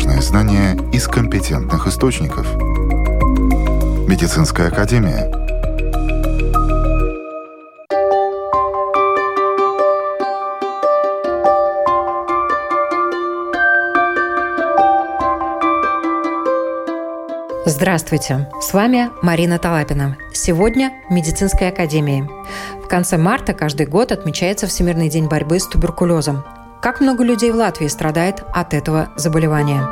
важные знания из компетентных источников. Медицинская академия. Здравствуйте! С вами Марина Талапина. Сегодня Медицинская академия. В конце марта каждый год отмечается Всемирный день борьбы с туберкулезом. Как много людей в Латвии страдает от этого заболевания?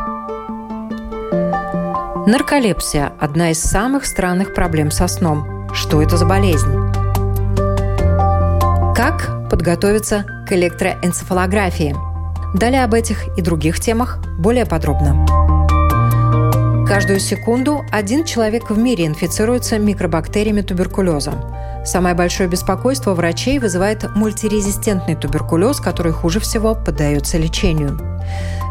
Нарколепсия – одна из самых странных проблем со сном. Что это за болезнь? Как подготовиться к электроэнцефалографии? Далее об этих и других темах более подробно. Каждую секунду один человек в мире инфицируется микробактериями туберкулеза. Самое большое беспокойство врачей вызывает мультирезистентный туберкулез, который хуже всего поддается лечению.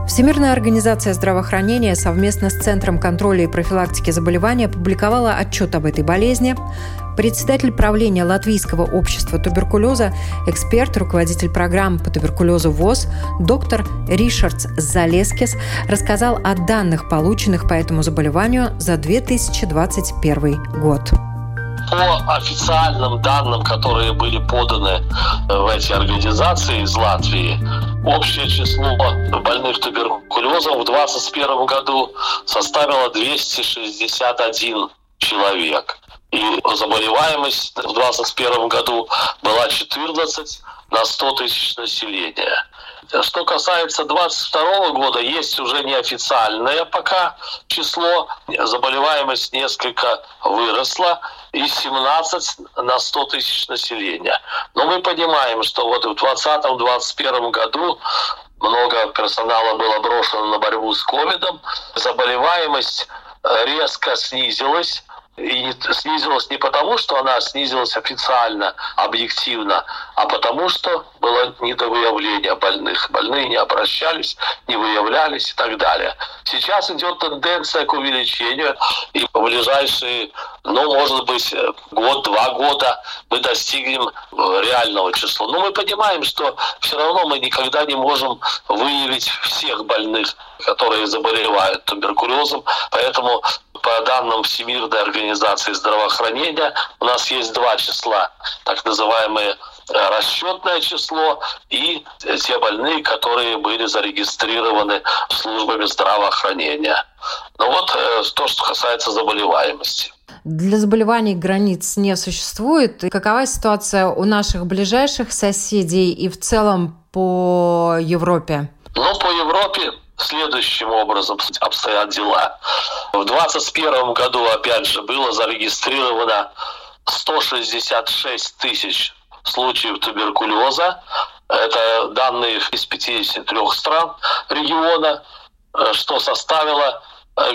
Всемирная организация здравоохранения совместно с Центром контроля и профилактики заболеваний опубликовала отчет об этой болезни. Председатель правления Латвийского общества туберкулеза, эксперт, руководитель программ по туберкулезу ВОЗ, доктор Ришардс Залескис рассказал о данных, полученных по этому заболеванию за 2021 год по официальным данным, которые были поданы в эти организации из Латвии, общее число больных туберкулезом в 2021 году составило 261 человек. И заболеваемость в 2021 году была 14 на 100 тысяч населения. Что касается 22 года, есть уже неофициальное пока число. Заболеваемость несколько выросла и 17 на 100 тысяч населения. Но мы понимаем, что вот в 2020-2021 году много персонала было брошено на борьбу с ковидом. Заболеваемость резко снизилась и снизилась не потому, что она снизилась официально, объективно, а потому, что было недовыявление больных. Больные не обращались, не выявлялись и так далее. Сейчас идет тенденция к увеличению, и в ближайшие, ну, может быть, год-два года мы достигнем реального числа. Но мы понимаем, что все равно мы никогда не можем выявить всех больных, которые заболевают туберкулезом, поэтому по данным Всемирной организации здравоохранения, у нас есть два числа, так называемые э, расчетное число и те больные, которые были зарегистрированы службами здравоохранения. Ну вот э, то, что касается заболеваемости. Для заболеваний границ не существует. Какова ситуация у наших ближайших соседей и в целом по Европе? Ну, по Европе следующим образом обстоят дела. В 2021 году, опять же, было зарегистрировано 166 тысяч случаев туберкулеза. Это данные из 53 стран региона, э, что составило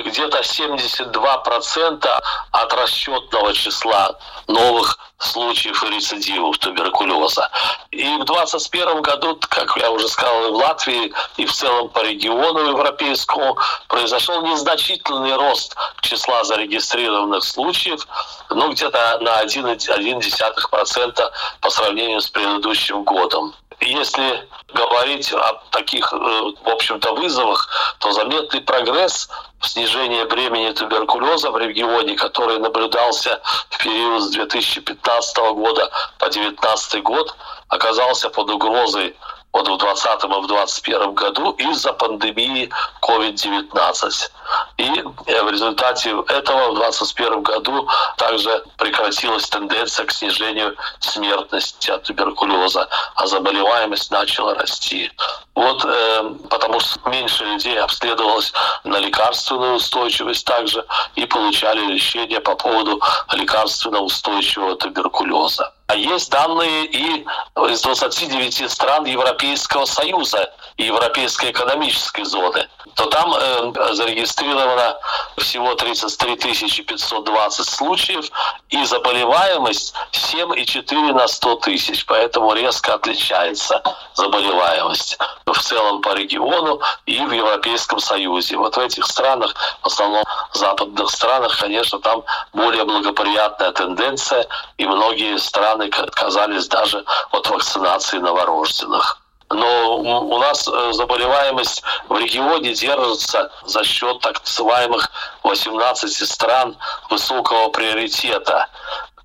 где-то 72% от расчетного числа новых случаев рецидивов туберкулеза. И в 2021 году, как я уже сказал, и в Латвии, и в целом по региону европейскому произошел незначительный рост числа зарегистрированных случаев, ну где-то на 1,1% по сравнению с предыдущим годом. Если говорить о таких, э, в общем-то, вызовах, то заметный прогресс в снижении бремени туберкулеза в регионе, который наблюдался в период с 2015 года по 2019 год, оказался под угрозой вот в 2020 и в 2021 году из-за пандемии COVID-19. И э, в результате этого в 2021 году также прекратилась тенденция к снижению смертности от туберкулеза, а заболеваемость начала расти. Вот э, потому что меньше людей обследовалось на лекарственную устойчивость также и получали лечение по поводу лекарственно устойчивого туберкулеза. А есть данные и из 29 стран Европейского Союза и Европейской экономической зоны. То там э, зарегистрировано всего 33 520 случаев и заболеваемость 7,4 на 100 тысяч. Поэтому резко отличается заболеваемость в целом по региону и в Европейском Союзе. Вот в этих странах, в основном западных странах, конечно, там более благоприятная тенденция, и многие страны отказались даже от вакцинации новорожденных. но у нас э, заболеваемость в регионе держится за счет так называемых 18 стран высокого приоритета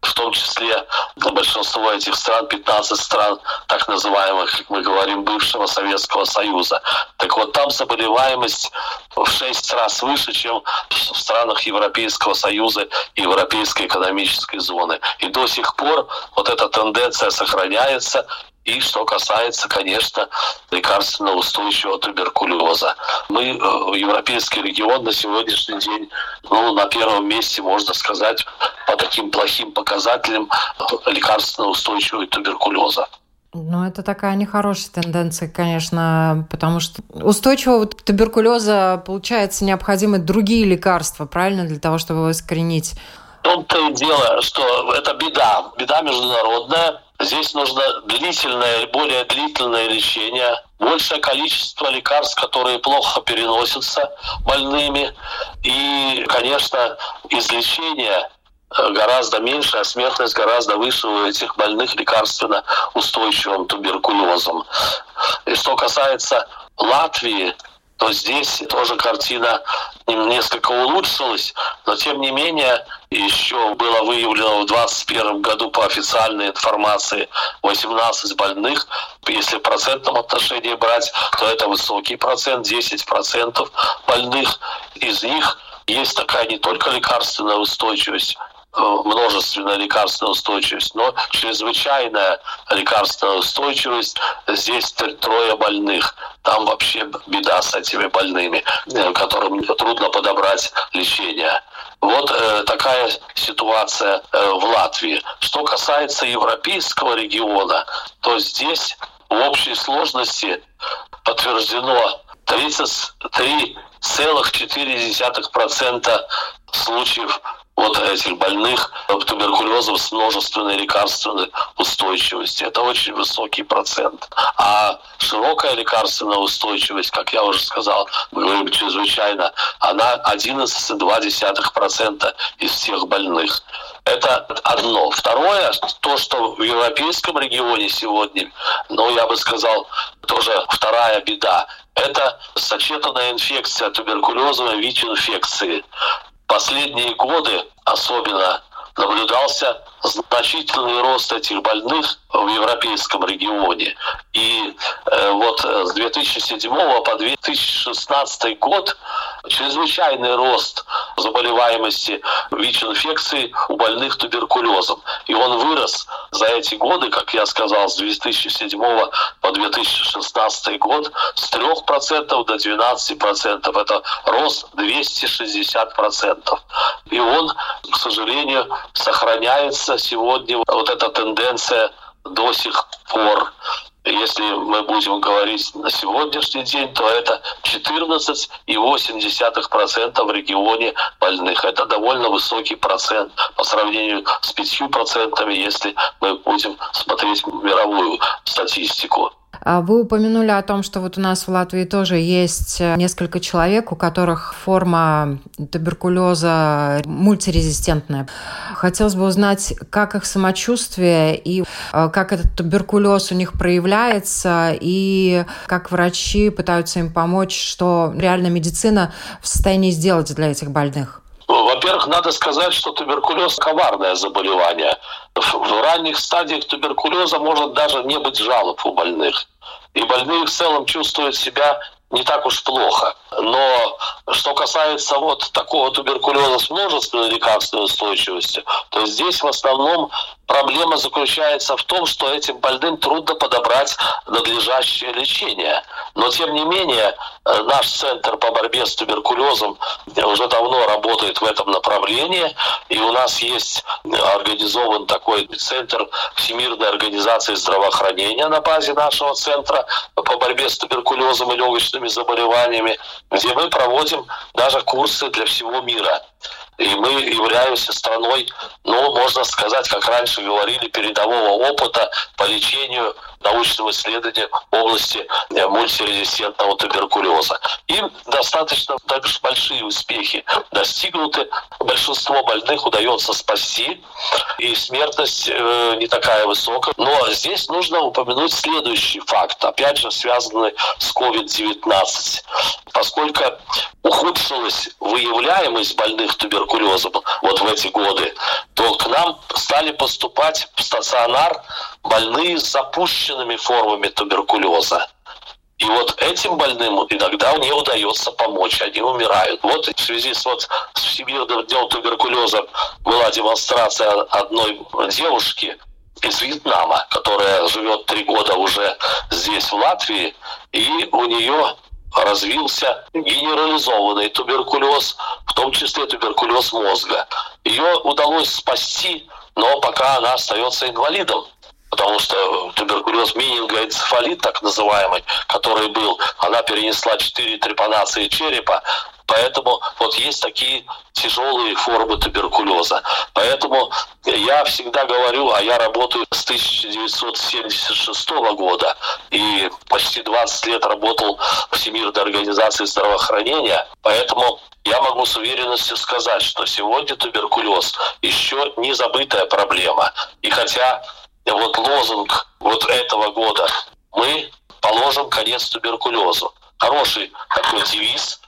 в том числе большинство этих стран, 15 стран, так называемых, как мы говорим, бывшего Советского Союза. Так вот, там заболеваемость в 6 раз выше, чем в странах Европейского Союза и Европейской экономической зоны. И до сих пор вот эта тенденция сохраняется, и что касается, конечно, лекарственно устойчивого туберкулеза. Мы, э, европейский регион на сегодняшний день, ну, на первом месте, можно сказать, по таким плохим показателям лекарственно устойчивого туберкулеза. Ну, это такая нехорошая тенденция, конечно, потому что устойчивого туберкулеза, получается, необходимы другие лекарства, правильно, для того, чтобы его искоренить? В том-то и дело, что это беда, беда международная, Здесь нужно длительное, более длительное лечение, большее количество лекарств, которые плохо переносятся больными. И, конечно, излечение э, гораздо меньше, а смертность гораздо выше у этих больных лекарственно устойчивым туберкулезом. И что касается Латвии, то здесь тоже картина несколько улучшилась, но тем не менее еще было выявлено в 2021 году по официальной информации 18 больных. Если в процентном отношении брать, то это высокий процент, 10% больных. Из них есть такая не только лекарственная устойчивость, Э, множественная лекарственная устойчивость, но чрезвычайная лекарственная устойчивость. Здесь трое больных. Там вообще беда с этими больными, э, которым трудно подобрать лечение. Вот э, такая ситуация э, в Латвии. Что касается европейского региона, то здесь в общей сложности подтверждено 33,4% случаев вот этих больных туберкулезом с множественной лекарственной устойчивостью. Это очень высокий процент. А широкая лекарственная устойчивость, как я уже сказал, мы говорим чрезвычайно, она 11,2% из всех больных. Это одно. Второе, то, что в европейском регионе сегодня, ну, я бы сказал, тоже вторая беда, это сочетанная инфекция туберкулезом ВИЧ-инфекции последние годы особенно наблюдался значительный рост этих больных в европейском регионе. И э, вот с 2007 по 2016 год чрезвычайный рост заболеваемости ВИЧ-инфекции у больных туберкулезом. И он вырос за эти годы, как я сказал, с 2007 по 2016 год с 3% до 12%. Это рост 260%. И он, к сожалению, сохраняется сегодня. Вот эта тенденция до сих пор если мы будем говорить на сегодняшний день, то это 14,8% в регионе больных. Это довольно высокий процент по сравнению с 5%, если мы будем смотреть мировую статистику. А вы упомянули о том, что вот у нас в Латвии тоже есть э, несколько человек, у которых форма туберкулеза мультирезистентная. Хотелось бы узнать, как их самочувствие и э, как этот туберкулез у них проявляется, и как врачи пытаются им помочь, что реально медицина в состоянии сделать для этих больных. Во-первых, надо сказать, что туберкулез – коварное заболевание. В ранних стадиях туберкулеза может даже не быть жалоб у больных и больные в целом чувствуют себя не так уж плохо. Но что касается вот такого туберкулеза с множественной лекарственной устойчивостью, то здесь в основном проблема заключается в том, что этим больным трудно подобрать надлежащее лечение. Но тем не менее, э, наш центр по борьбе с туберкулезом уже давно работает в этом направлении, и у нас есть организован такой центр Всемирной организации здравоохранения на базе нашего центра по борьбе с туберкулезом и легочными заболеваниями, где мы проводим даже курсы для всего мира. И мы являемся страной, ну, можно сказать, как раньше говорили, передового опыта по лечению научным исследованиям в области э, мультирезистентного туберкулеза. И достаточно также большие успехи достигнуты. Большинство больных удается спасти, и смертность э, не такая высокая. Но здесь нужно упомянуть следующий факт, опять же связанный с COVID-19. Поскольку ухудшилась выявляемость больных туберкулезом вот в эти годы, то к нам стали поступать в стационар больные с запущенными формами туберкулеза. И вот этим больным иногда не удается помочь, они умирают. Вот в связи с, вот, с Всемирным днем туберкулеза была демонстрация одной девушки из Вьетнама, которая живет три года уже здесь, в Латвии, и у нее развился генерализованный туберкулез, в том числе туберкулез мозга. Ее удалось спасти, но пока она остается инвалидом потому что туберкулез менингоэнцефалит, так называемый, который был, она перенесла 4 трепанации черепа, Поэтому вот есть такие тяжелые формы туберкулеза. Поэтому я всегда говорю, а я работаю с 1976 года и почти 20 лет работал в Всемирной организации здравоохранения. Поэтому я могу с уверенностью сказать, что сегодня туберкулез еще не забытая проблема. И хотя вот лозунг вот этого года «Мы положим конец туберкулезу». Хороший такой девиз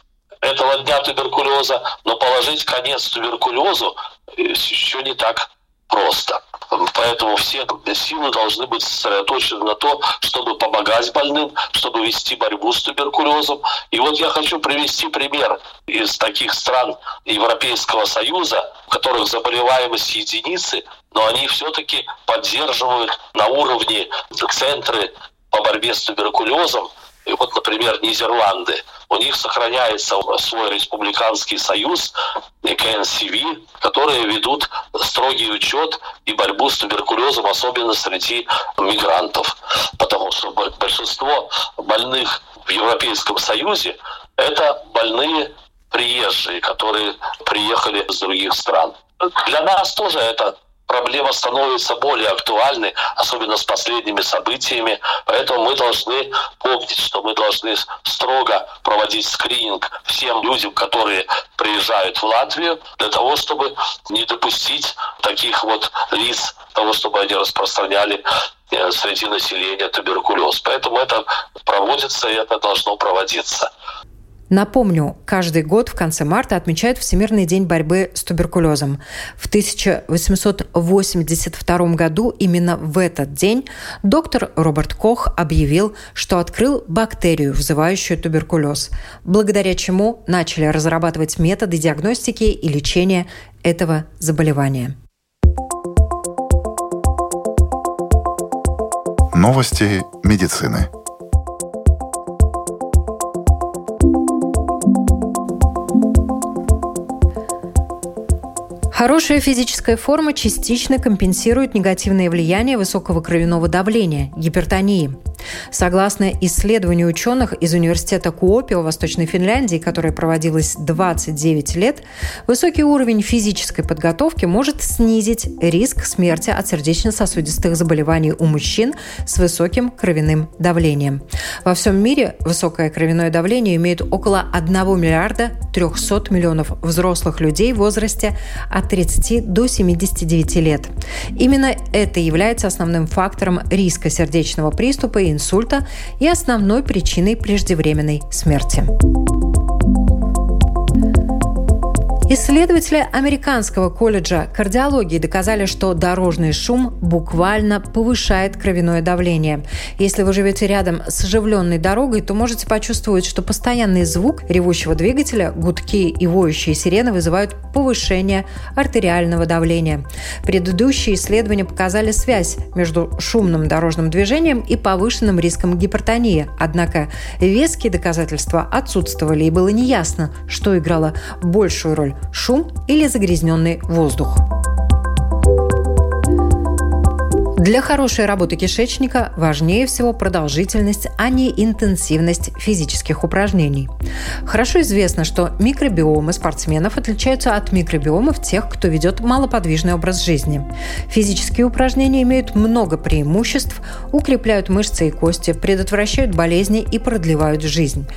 этого дня туберкулеза, но положить конец туберкулезу еще не так просто. Поэтому все силы должны быть сосредоточены на то, чтобы помогать больным, чтобы вести борьбу с туберкулезом. И вот я хочу привести пример из таких стран Европейского Союза, в которых заболеваемость единицы, но они все-таки поддерживают на уровне центры по борьбе с туберкулезом и вот, например, Нидерланды, у них сохраняется свой республиканский союз, КНСВ, которые ведут строгий учет и борьбу с туберкулезом, особенно среди мигрантов. Потому что большинство больных в Европейском Союзе – это больные приезжие, которые приехали из других стран. Для нас тоже это проблема становится более актуальной, особенно с последними событиями. Поэтому мы должны помнить, что мы должны строго проводить скрининг всем людям, которые приезжают в Латвию, для того, чтобы не допустить таких вот лиц, того, чтобы они распространяли э, среди населения туберкулез. Поэтому это проводится и это должно проводиться. Напомню, каждый год в конце марта отмечают Всемирный день борьбы с туберкулезом. В 1882 году именно в этот день доктор Роберт Кох объявил, что открыл бактерию, вызывающую туберкулез, благодаря чему начали разрабатывать методы диагностики и лечения этого заболевания. Новости медицины. Хорошая физическая форма частично компенсирует негативное влияние высокого кровяного давления – гипертонии. Согласно исследованию ученых из университета Куопио Восточной Финляндии, которое проводилось 29 лет, высокий уровень физической подготовки может снизить риск смерти от сердечно-сосудистых заболеваний у мужчин с высоким кровяным давлением. Во всем мире высокое кровяное давление имеет около 1 миллиарда 300 миллионов взрослых людей в возрасте от 30 до 79 лет. Именно это является основным фактором риска сердечного приступа и инсульта и основной причиной преждевременной смерти. Исследователи Американского колледжа кардиологии доказали, что дорожный шум буквально повышает кровяное давление. Если вы живете рядом с оживленной дорогой, то можете почувствовать, что постоянный звук ревущего двигателя, гудки и воющие сирены вызывают повышение артериального давления. Предыдущие исследования показали связь между шумным дорожным движением и повышенным риском гипертонии. Однако веские доказательства отсутствовали и было неясно, что играло большую роль шум или загрязненный воздух. Для хорошей работы кишечника важнее всего продолжительность, а не интенсивность физических упражнений. Хорошо известно, что микробиомы спортсменов отличаются от микробиомов тех, кто ведет малоподвижный образ жизни. Физические упражнения имеют много преимуществ, укрепляют мышцы и кости, предотвращают болезни и продлевают жизнь.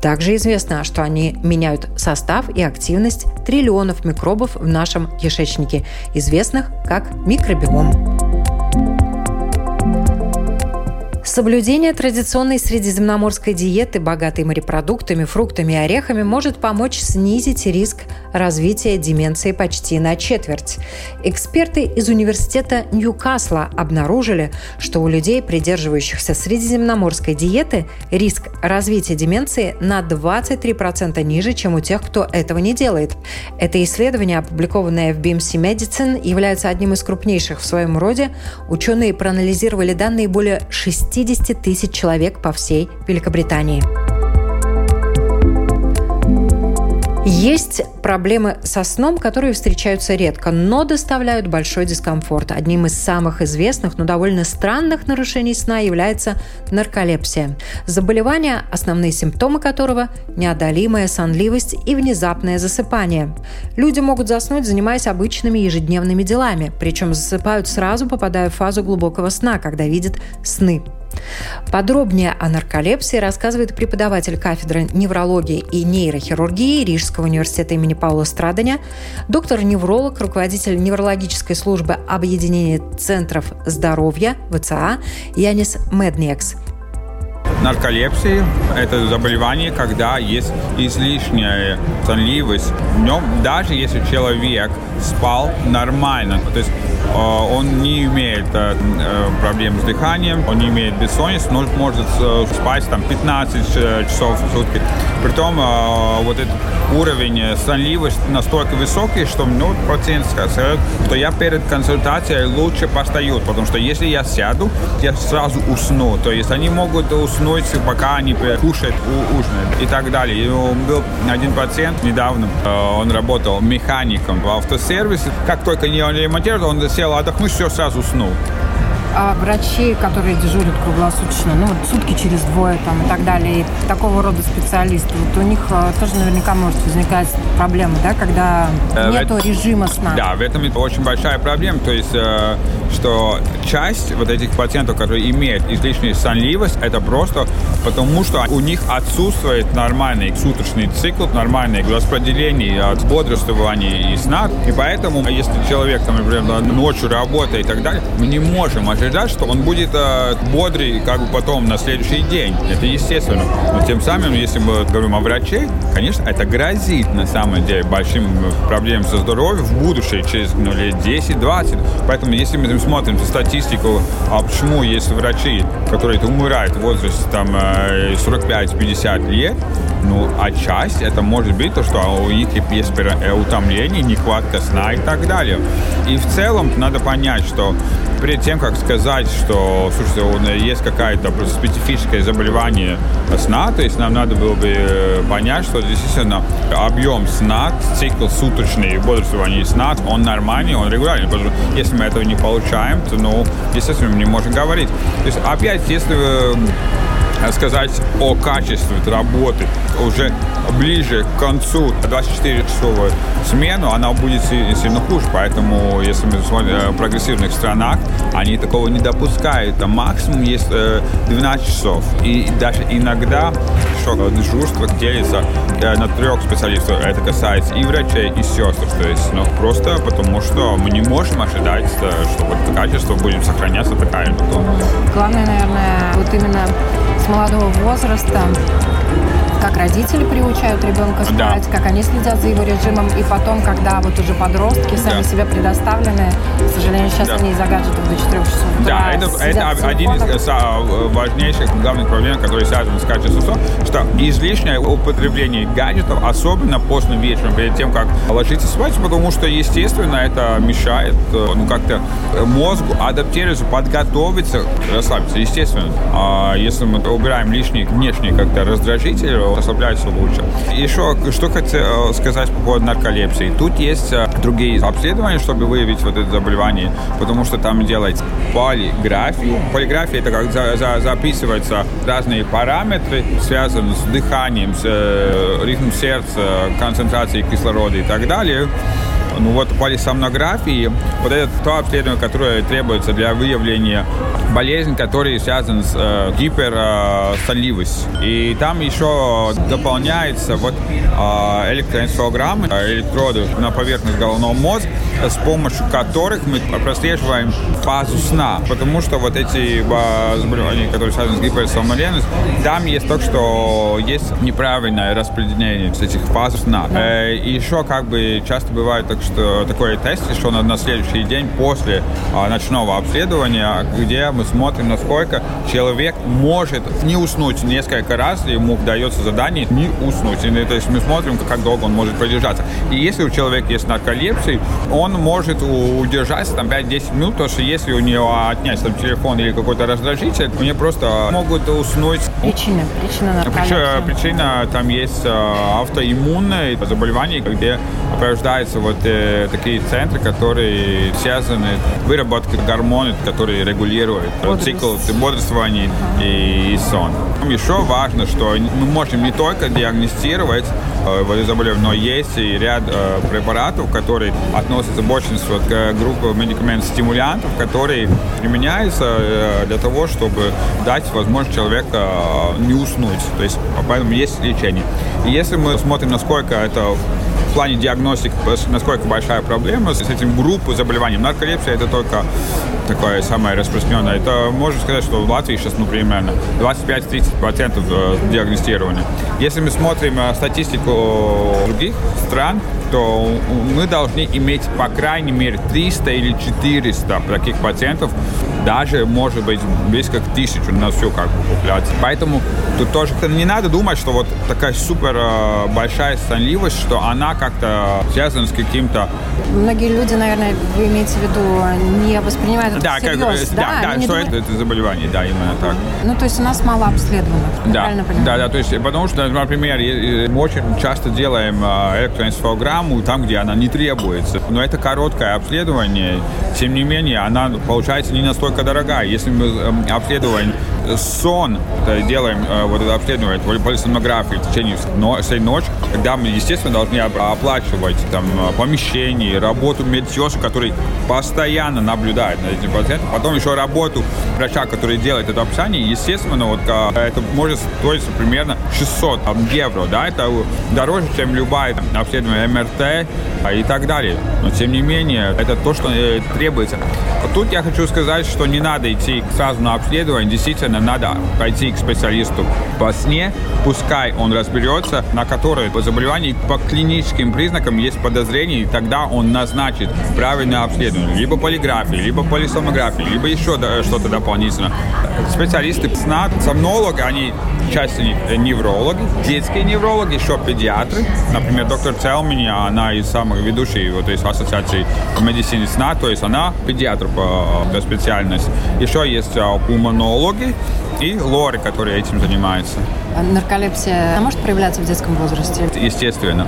Также известно, что они меняют состав и активность триллионов микробов в нашем кишечнике, известных как микробиом. Соблюдение традиционной средиземноморской диеты, богатой морепродуктами, фруктами и орехами, может помочь снизить риск развития деменции почти на четверть. Эксперты из университета Ньюкасла обнаружили, что у людей, придерживающихся средиземноморской диеты, риск развития деменции на 23% ниже, чем у тех, кто этого не делает. Это исследование, опубликованное в BMC Medicine, является одним из крупнейших в своем роде. Ученые проанализировали данные более 6 50 тысяч человек по всей Великобритании. Есть проблемы со сном, которые встречаются редко, но доставляют большой дискомфорт. Одним из самых известных, но довольно странных нарушений сна является нарколепсия. Заболевание, основные симптомы которого – неодолимая сонливость и внезапное засыпание. Люди могут заснуть, занимаясь обычными ежедневными делами, причем засыпают сразу, попадая в фазу глубокого сна, когда видят сны. Подробнее о нарколепсии рассказывает преподаватель кафедры неврологии и нейрохирургии Рижского университета имени Паула Страдания, доктор-невролог, руководитель неврологической службы Объединения центров здоровья ВЦА Янис Медниекс – нарколепсии. Это заболевание, когда есть излишняя сонливость в нем, даже если человек спал нормально. То есть э, он не имеет э, э, проблем с дыханием, он не имеет бессонницы, но может спать там 15 часов в сутки. Притом вот этот уровень сонливости настолько высокий, что ну, пациент сказал, что я перед консультацией лучше постою, потому что если я сяду, я сразу усну. То есть они могут уснуть, пока они кушают, ужинают и так далее. И был один пациент недавно, он работал механиком в автосервисе. Как только не он ремонтировал, он сел отдохнуть, все, сразу уснул а врачи, которые дежурят круглосуточно, ну вот сутки через двое там и так далее, и такого рода специалисты, вот у них э, тоже наверняка может возникать проблема, да, когда э, нету это, режима сна. Да, в этом очень большая проблема, то есть, э, что часть вот этих пациентов, которые имеют излишнюю сонливость, это просто потому, что у них отсутствует нормальный суточный цикл, нормальное распределение от бодрствования и сна, и поэтому, если человек, там, например, ночью работает и так далее, мы не можем ожидать, что он будет э, бодрый как бы потом на следующий день. Это естественно. Но тем самым, если мы говорим о враче, конечно, это грозит на самом деле большим проблемам со здоровьем в будущем, через ну, лет 10-20. Поэтому, если мы смотрим статистику, а почему есть врачи, которые умирают в возрасте там 45-50 э, лет, ну, а часть это может быть то, что у них есть э, утомление, нехватка сна и так далее. И в целом надо понять, что перед тем, как сказать, что, слушайте, есть какое-то специфическое заболевание сна, то есть нам надо было бы э, понять, что действительно объем сна, цикл суточный бодрствования сна, он нормальный, он регулярный. Потому что если мы этого не получаем, то, ну, естественно, мы не можем говорить. То есть, опять, если вы сказать о качестве работы уже ближе к концу 24-часовой смену, она будет сильно хуже. Поэтому, если мы смотрим в прогрессивных странах, они такого не допускают. Там максимум есть 12 часов. И даже иногда что дежурство делится э, на трех специалистов. Это касается и врачей, и сестер. То есть, ну, просто потому что мы не можем ожидать, э, что вот качество будет сохраняться такая. Главное, наверное, вот именно молодого возраста как родители приучают ребенка спать, да. как они следят за его режимом, и потом, когда вот уже подростки сами да. себе предоставлены, к сожалению, сейчас да. они из-за гаджетов до 4 часов утра Да, это, это один из э, важнейших главных проблем, которые связаны с качеством сна, что излишнее употребление гаджетов, особенно поздно вечером, перед тем, как ложиться спать, потому что, естественно, это мешает э, ну, как-то мозгу адаптироваться, подготовиться, расслабиться, естественно. А если мы убираем лишние внешние как-то раздражители, расслабляется лучше. Еще, что хотел сказать по поводу нарколепсии. Тут есть другие обследования, чтобы выявить вот это заболевание, потому что там делается полиграфия. Полиграфия это как за, за, записываются разные параметры, связанные с дыханием, с э, ритмом сердца, концентрацией кислорода и так далее. Ну вот полисомнографии, вот это то обследование, которое требуется для выявления болезней, которые связаны с э, гиперсонливостью. И там еще дополняется вот э, электроэнцефалограммы, электроды на поверхность головного мозга, с помощью которых мы прослеживаем фазу сна. Потому что вот эти заболевания, которые связаны с гиперсомноленностью, там есть то, что есть неправильное распределение этих фаз сна. Э, и еще как бы часто бывает так, что такой тест еще на, на следующий день после а, ночного обследования, где мы смотрим, насколько человек может не уснуть несколько раз, ему дается задание не уснуть. И, то есть мы смотрим, как долго он может продержаться. И если у человека есть нарколепсия, он может удержаться там 5-10 минут, потому что если у него отнять там телефон или какой-то раздражитель, у него просто могут уснуть. Причина, причина. Причина, причина там есть а, автоиммунное заболевание, где порождаются вот э, такие центры, которые связаны с выработкой гормонов, которые регулируют Бодрость. цикл бодрствования и, и сон. Еще важно, что мы можем не только диагностировать э, вот заболевание, но есть и ряд э, препаратов, которые относятся больше вот, к группе медикаментов-стимулянтов, которые применяются э, для того, чтобы дать возможность человеку э, не уснуть. То есть поэтому есть лечение. И если мы смотрим, насколько это в плане диагностики, насколько большая проблема с этим группой заболеваний. Нарколепсия это только такое самое распространенное. Это можно сказать, что в Латвии сейчас, ну, примерно 25-30% э, диагностирования. Если мы смотрим э, статистику других стран, то мы должны иметь по крайней мере 300 или 400 таких пациентов, даже, может быть, близко к тысячу на всю как бы, популяцию. Поэтому тут тоже не надо думать, что вот такая супер э, большая сонливость, что она как-то связана с каким-то... Многие люди, наверное, вы имеете в виду, не воспринимают это да, всерьез, как, да? Да, да, что думают... это, это заболевание, да, именно так. Ну, то есть у нас мало обследованных, да, правильно понимаю? Да, да, то есть потому что, например, мы очень часто делаем э, электроэнцефалограмму, программу там, где она не требуется. Но это короткое обследование, тем не менее, она получается не настолько дорогая. Если мы эм, обследуем сон, делаем э, вот это обследование, полисомнографии в течение всей ночи, когда мы, естественно, должны оплачивать там, помещение, работу медсестр, который постоянно наблюдает над этим пациентом, потом еще работу врача, который делает это описание, естественно, вот, это может стоить примерно 600 евро, да, это дороже, чем любая там, обследование МРТ а, и так далее. Но, тем не менее, это то, что э, требуется. Тут я хочу сказать, что не надо идти сразу на обследование, действительно, надо пойти к специалисту по сне, пускай он разберется, на которое по заболеванию по клиническим признакам есть подозрение, и тогда он назначит правильное обследование, либо полиграфии, либо полисомнографии, либо еще что-то дополнительно. Специалисты сна, сомнологи, они часть неврологи, детские неврологи, еще педиатры. Например, доктор Целмини, она из самых ведущих вот, из ассоциации медицины сна, то есть она педиатр по, по специальности. Еще есть а, пульмонологи и лоры, которые этим занимаются. А нарколепсия может проявляться в детском возрасте? Естественно.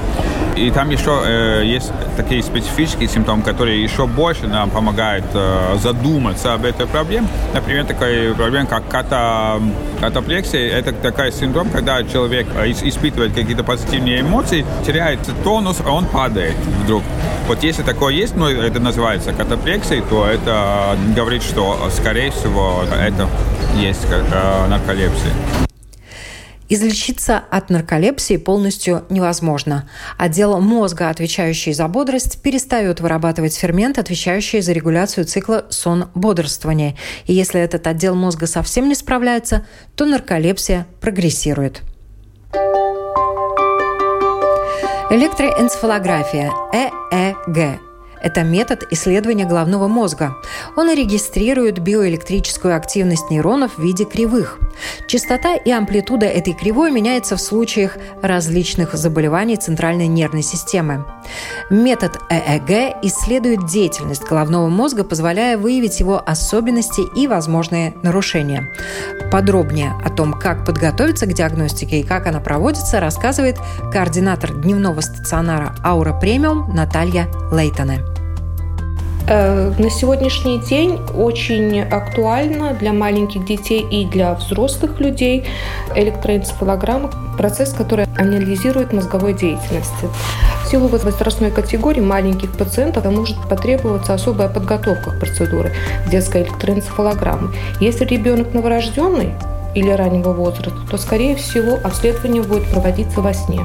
И там еще э, есть такие специфические симптомы, которые еще больше нам помогают э, задуматься об этой проблеме. Например, такая проблема, как ката, катаплексия. Это такой синдром, когда человек э, испытывает какие-то позитивные эмоции, теряет тонус, а он падает вдруг. Вот если такое есть, ну, это называется катаплексией, то это говорит, что, скорее всего, это есть э, нарколепсия. Излечиться от нарколепсии полностью невозможно. Отдел мозга, отвечающий за бодрость, перестает вырабатывать фермент, отвечающий за регуляцию цикла сон-бодрствования. И если этот отдел мозга совсем не справляется, то нарколепсия прогрессирует. Электроэнцефалография ЭЭГ это метод исследования головного мозга. Он регистрирует биоэлектрическую активность нейронов в виде кривых – Частота и амплитуда этой кривой меняется в случаях различных заболеваний центральной нервной системы. Метод ЭЭГ исследует деятельность головного мозга, позволяя выявить его особенности и возможные нарушения. Подробнее о том, как подготовиться к диагностике и как она проводится, рассказывает координатор дневного стационара «Аура Премиум» Наталья Лейтоне. Э, на сегодняшний день очень актуально для маленьких детей и для взрослых людей электроэнцефалограмма – процесс, который анализирует мозговой деятельности. В силу возрастной категории маленьких пациентов может потребоваться особая подготовка к процедуре детской электроэнцефалограммы. Если ребенок новорожденный, или раннего возраста, то, скорее всего, обследование будет проводиться во сне.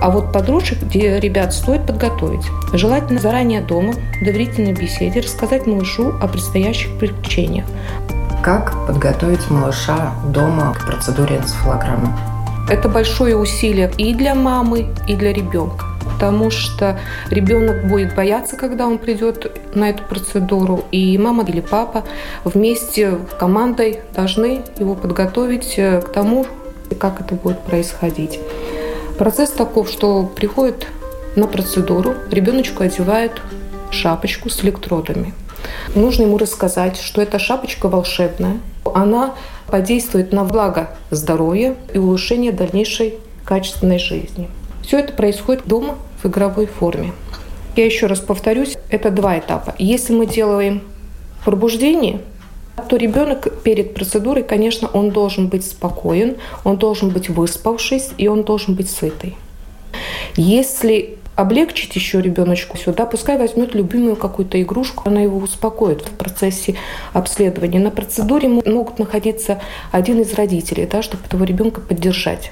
А вот подружек, где ребят стоит подготовить. Желательно заранее дома, в доверительной беседе, рассказать малышу о предстоящих приключениях. Как подготовить малыша дома к процедуре энцефалограммы? Это большое усилие и для мамы, и для ребенка потому что ребенок будет бояться, когда он придет на эту процедуру, и мама или папа вместе командой должны его подготовить к тому, как это будет происходить. Процесс таков, что приходит на процедуру, ребеночку одевают шапочку с электродами. Нужно ему рассказать, что эта шапочка волшебная. Она подействует на благо здоровья и улучшение дальнейшей качественной жизни. Все это происходит дома в игровой форме. Я еще раз повторюсь, это два этапа. Если мы делаем пробуждение, то ребенок перед процедурой, конечно, он должен быть спокоен, он должен быть выспавшись и он должен быть сытый. Если облегчить еще ребеночку сюда, пускай возьмет любимую какую-то игрушку, она его успокоит в процессе обследования. На процедуре могут находиться один из родителей, да, чтобы этого ребенка поддержать.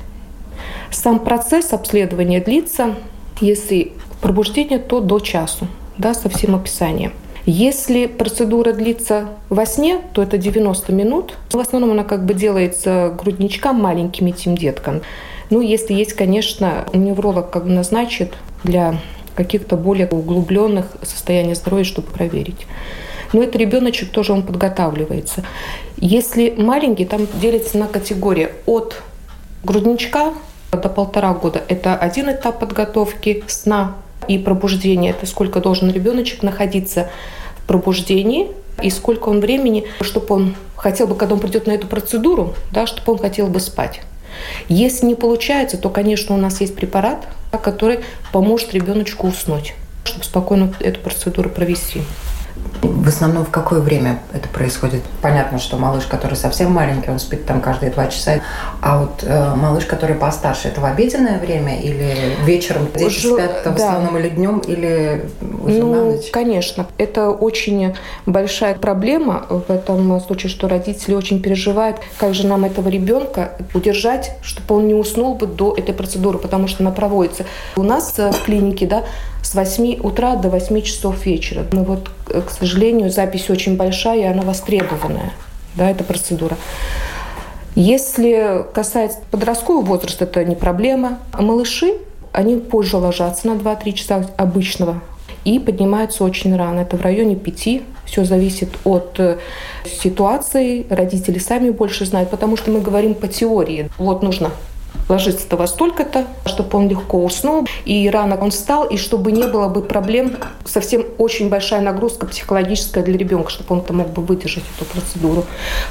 Сам процесс обследования длится, если пробуждение, то до часу, да, со всем описанием. Если процедура длится во сне, то это 90 минут. В основном она как бы делается грудничкам маленьким этим деткам. Ну, если есть, конечно, невролог как бы назначит для каких-то более углубленных состояний здоровья, чтобы проверить. Но это ребеночек тоже он подготавливается. Если маленький, там делится на категории от грудничка до полтора года. Это один этап подготовки сна и пробуждения. Это сколько должен ребеночек находиться в пробуждении и сколько он времени, чтобы он хотел бы, когда он придет на эту процедуру, да, чтобы он хотел бы спать. Если не получается, то, конечно, у нас есть препарат, который поможет ребеночку уснуть, чтобы спокойно эту процедуру провести. В основном в какое время это происходит? Понятно, что малыш, который совсем маленький, он спит там каждые два часа. А вот э, малыш, который постарше, это в обеденное время или вечером? Дети Ж... спят да. в основном или днем, или уже ну, на ночь? конечно. Это очень большая проблема в этом случае, что родители очень переживают, как же нам этого ребенка удержать, чтобы он не уснул бы до этой процедуры, потому что она проводится. У нас э, в клинике, да, с 8 утра до 8 часов вечера. Но вот, э, к сожалению, запись очень большая, и она востребованная, да, эта процедура. Если касается подросткового возраста, это не проблема. Малыши, они позже ложатся на 2-3 часа обычного и поднимаются очень рано. Это в районе 5. Все зависит от э, ситуации. Родители сами больше знают, потому что мы говорим по теории. Вот нужно ложиться-то во столько-то, чтобы он легко уснул, и рано он встал, и чтобы не было бы проблем, совсем очень большая нагрузка психологическая для ребенка, чтобы он там мог бы выдержать эту процедуру.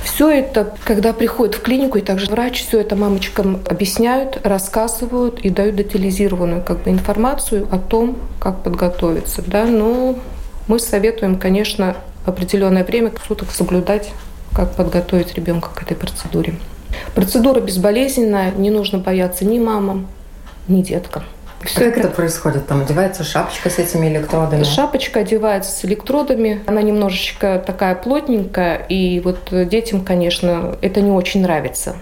Все это, когда приходит в клинику, и также врач все это мамочкам объясняют, рассказывают и дают детализированную как бы, информацию о том, как подготовиться. Да? Но мы советуем, конечно, определенное время суток соблюдать, как подготовить ребенка к этой процедуре. Процедура безболезненная, не нужно бояться ни мамам, ни деткам. Все как это происходит? Там одевается шапочка с этими электродами? Шапочка одевается с электродами. Она немножечко такая плотненькая. И вот детям, конечно, это не очень нравится.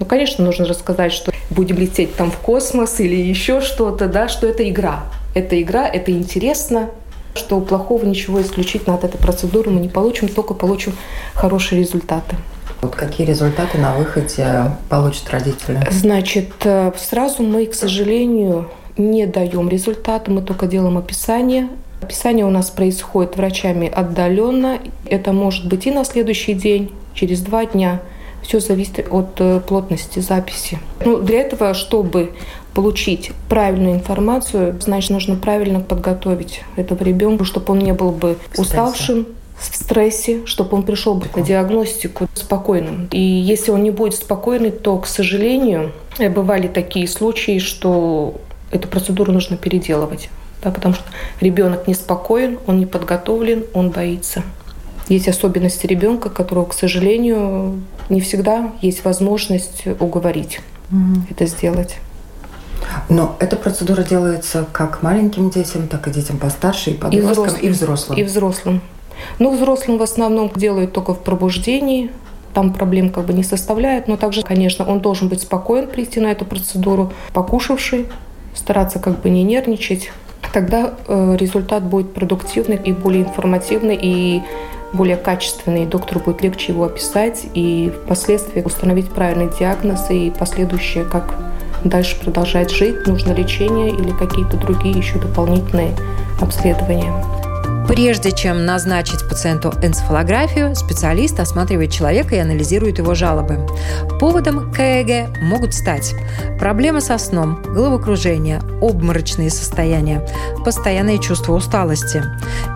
Ну, конечно, нужно рассказать, что будем лететь там в космос или еще что-то, да, что это игра. Это игра, это интересно, что плохого ничего исключительно от этой процедуры мы не получим, только получим хорошие результаты. Вот какие результаты на выходе получат родители? Значит, э, сразу мы, к сожалению, не даем результаты, мы только делаем описание. Описание у нас происходит врачами отдаленно. Это может быть и на следующий день, через два дня. Все зависит от э, плотности записи. Ну, для этого, чтобы получить правильную информацию, значит, нужно правильно подготовить этого ребенка, чтобы он не был бы уставшим, в стрессе, чтобы он пришел бы на диагностику спокойным. И если он не будет спокойный, то, к сожалению, бывали такие случаи, что эту процедуру нужно переделывать. Да, потому что ребенок неспокоен, он не подготовлен, он боится. Есть особенности ребенка, которого, к сожалению, не всегда есть возможность уговорить mm это сделать. Но эта процедура делается как маленьким детям, так и детям постарше, и подросткам, и взрослым. И взрослым. И взрослым. Ну, взрослым в основном делают только в пробуждении, там проблем как бы не составляет, но также, конечно, он должен быть спокоен прийти на эту процедуру, покушавший, стараться как бы не нервничать. Тогда э, результат будет продуктивный и более информативный, и более качественный, доктору будет легче его описать и впоследствии установить правильный диагноз и последующее, как дальше продолжать жить, нужно лечение или какие-то другие еще дополнительные обследования. Прежде чем назначить пациенту энцефалографию, специалист осматривает человека и анализирует его жалобы. Поводом КЭГ могут стать проблемы со сном, головокружение, обморочные состояния, постоянные чувства усталости,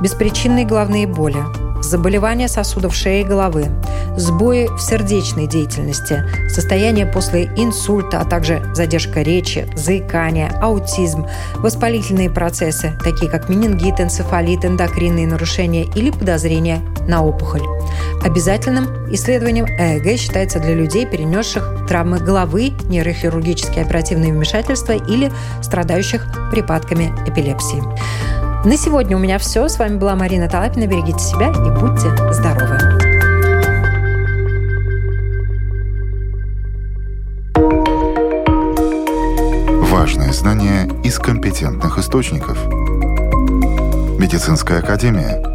беспричинные головные боли, заболевания сосудов шеи и головы, сбои в сердечной деятельности, состояние после инсульта, а также задержка речи, заикание, аутизм, воспалительные процессы, такие как менингит, энцефалит, эндокринные нарушения или подозрения на опухоль. Обязательным исследованием ЭЭГ считается для людей, перенесших травмы головы, нейрохирургические оперативные вмешательства или страдающих припадками эпилепсии. На сегодня у меня все. С вами была Марина Талапина. Берегите себя и будьте здоровы. Важные знания из компетентных источников. Медицинская академия –